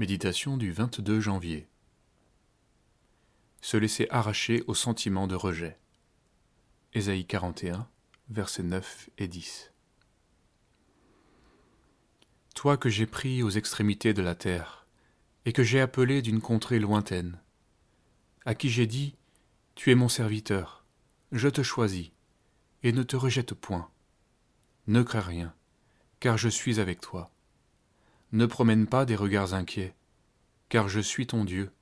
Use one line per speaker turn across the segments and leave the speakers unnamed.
Méditation du 22 janvier. Se laisser arracher au sentiment de rejet. Ésaïe 41, versets 9 et 10. Toi que j'ai pris aux extrémités de la terre, et que j'ai appelé d'une contrée lointaine, à qui j'ai dit, Tu es mon serviteur, je te choisis, et ne te rejette point. Ne crains rien, car je suis avec toi. Ne promène pas des regards inquiets, car je suis ton Dieu.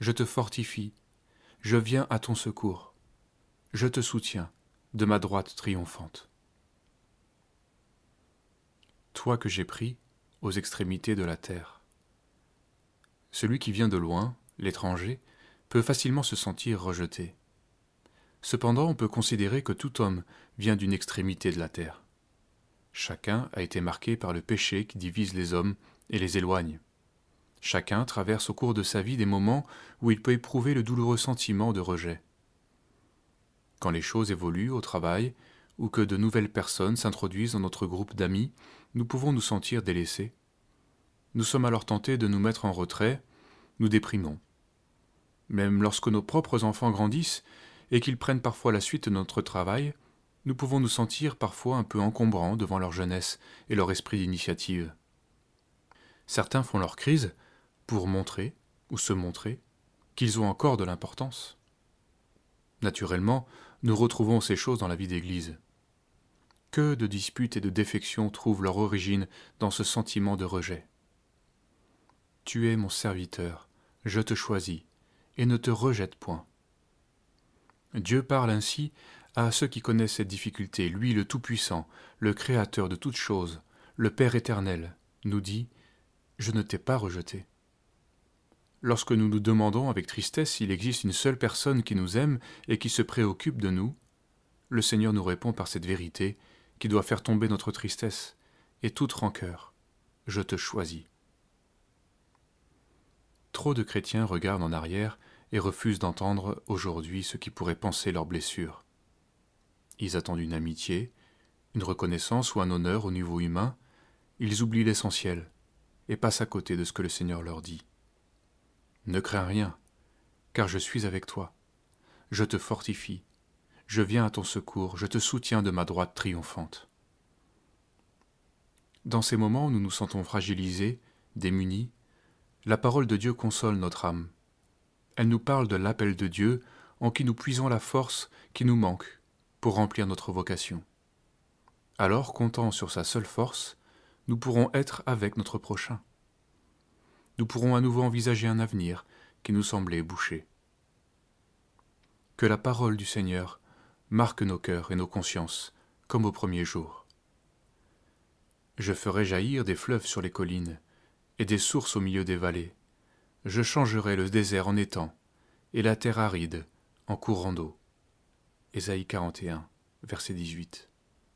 Je te fortifie, je viens à ton secours. Je te soutiens de ma droite triomphante. Toi que j'ai pris aux extrémités de la terre. Celui qui vient de loin, l'étranger, peut facilement se sentir rejeté. Cependant, on peut considérer que tout homme vient d'une extrémité de la terre. Chacun a été marqué par le péché qui divise les hommes et les éloigne. Chacun traverse au cours de sa vie des moments où il peut éprouver le douloureux sentiment de rejet. Quand les choses évoluent au travail ou que de nouvelles personnes s'introduisent dans notre groupe d'amis, nous pouvons nous sentir délaissés. Nous sommes alors tentés de nous mettre en retrait, nous déprimons. Même lorsque nos propres enfants grandissent et qu'ils prennent parfois la suite de notre travail, nous pouvons nous sentir parfois un peu encombrants devant leur jeunesse et leur esprit d'initiative. Certains font leur crise pour montrer, ou se montrer, qu'ils ont encore de l'importance. Naturellement, nous retrouvons ces choses dans la vie d'Église. Que de disputes et de défections trouvent leur origine dans ce sentiment de rejet. Tu es mon serviteur, je te choisis, et ne te rejette point. Dieu parle ainsi à ceux qui connaissent cette difficulté, lui le Tout-Puissant, le Créateur de toutes choses, le Père éternel, nous dit « Je ne t'ai pas rejeté ». Lorsque nous nous demandons avec tristesse s'il existe une seule personne qui nous aime et qui se préoccupe de nous, le Seigneur nous répond par cette vérité qui doit faire tomber notre tristesse et toute rancœur. Je te choisis. Trop de chrétiens regardent en arrière et refusent d'entendre aujourd'hui ce qui pourrait penser leurs blessures. Ils attendent une amitié, une reconnaissance ou un honneur au niveau humain. Ils oublient l'essentiel et passent à côté de ce que le Seigneur leur dit. Ne crains rien, car je suis avec toi. Je te fortifie. Je viens à ton secours, je te soutiens de ma droite triomphante. Dans ces moments où nous nous sentons fragilisés, démunis, la parole de Dieu console notre âme. Elle nous parle de l'appel de Dieu en qui nous puisons la force qui nous manque pour remplir notre vocation. Alors, comptant sur sa seule force, nous pourrons être avec notre prochain. Nous pourrons à nouveau envisager un avenir qui nous semblait bouché. Que la parole du Seigneur marque nos cœurs et nos consciences, comme au premier jour. Je ferai jaillir des fleuves sur les collines, et des sources au milieu des vallées. Je changerai le désert en étang, et la terre aride en courant d'eau. Ésaïe 41, verset 18.